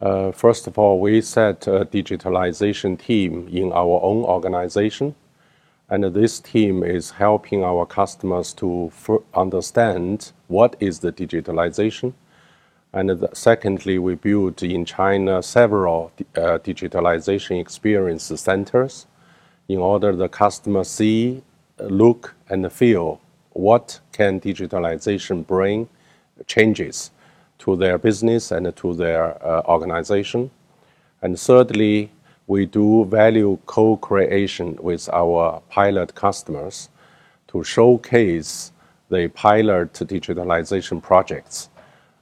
Uh, first of all, we set a digitalization team in our own organization, and this team is helping our customers to understand what is the digitalization. And secondly, we built in China several uh, digitalization experience centers in order the customer see, look, and feel what can digitalization bring changes to their business and to their uh, organization. And thirdly, we do value co-creation with our pilot customers to showcase the pilot digitalization projects.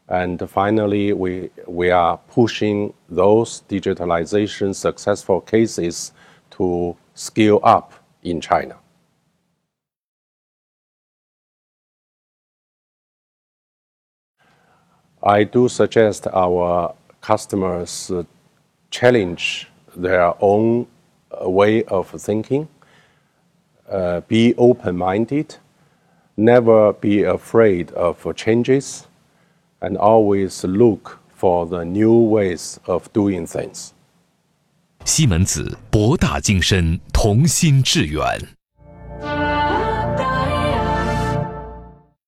And finally, we, we are pushing those digitalization successful cases to scale up in China. I do suggest our customers uh, challenge their own uh, way of thinking, uh, be open minded, never be afraid of changes, and always look for the new ways of doing things. 西门子，博大精深，同心致远。